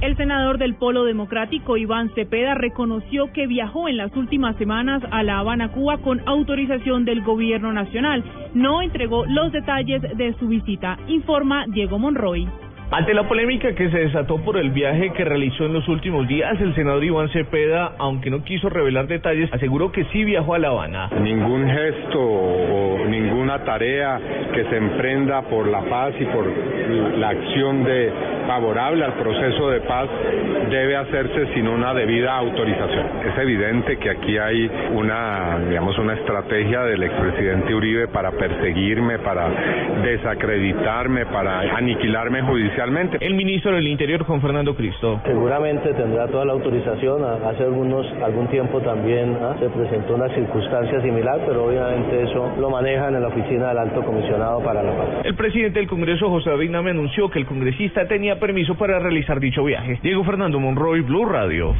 El senador del Polo Democrático, Iván Cepeda, reconoció que viajó en las últimas semanas a La Habana, Cuba, con autorización del gobierno nacional. No entregó los detalles de su visita, informa Diego Monroy. Ante la polémica que se desató por el viaje que realizó en los últimos días, el senador Iván Cepeda, aunque no quiso revelar detalles, aseguró que sí viajó a La Habana. Ningún gesto o ninguna tarea que se emprenda por la paz y por la acción de favorable al proceso de paz debe hacerse sin una debida autorización. Es evidente que aquí hay una, digamos, una estrategia del expresidente Uribe para perseguirme, para desacreditarme, para aniquilarme judicialmente. El ministro del Interior, Juan Fernando Cristo. Seguramente tendrá toda la autorización. Hace algunos, algún tiempo también ¿ah? se presentó una circunstancia similar, pero obviamente eso lo manejan en la oficina del Alto Comisionado para la Paz. El presidente del Congreso, José David Name, anunció que el congresista tenía permiso para realizar dicho viaje. Diego Fernando Monroy, Blue Radio.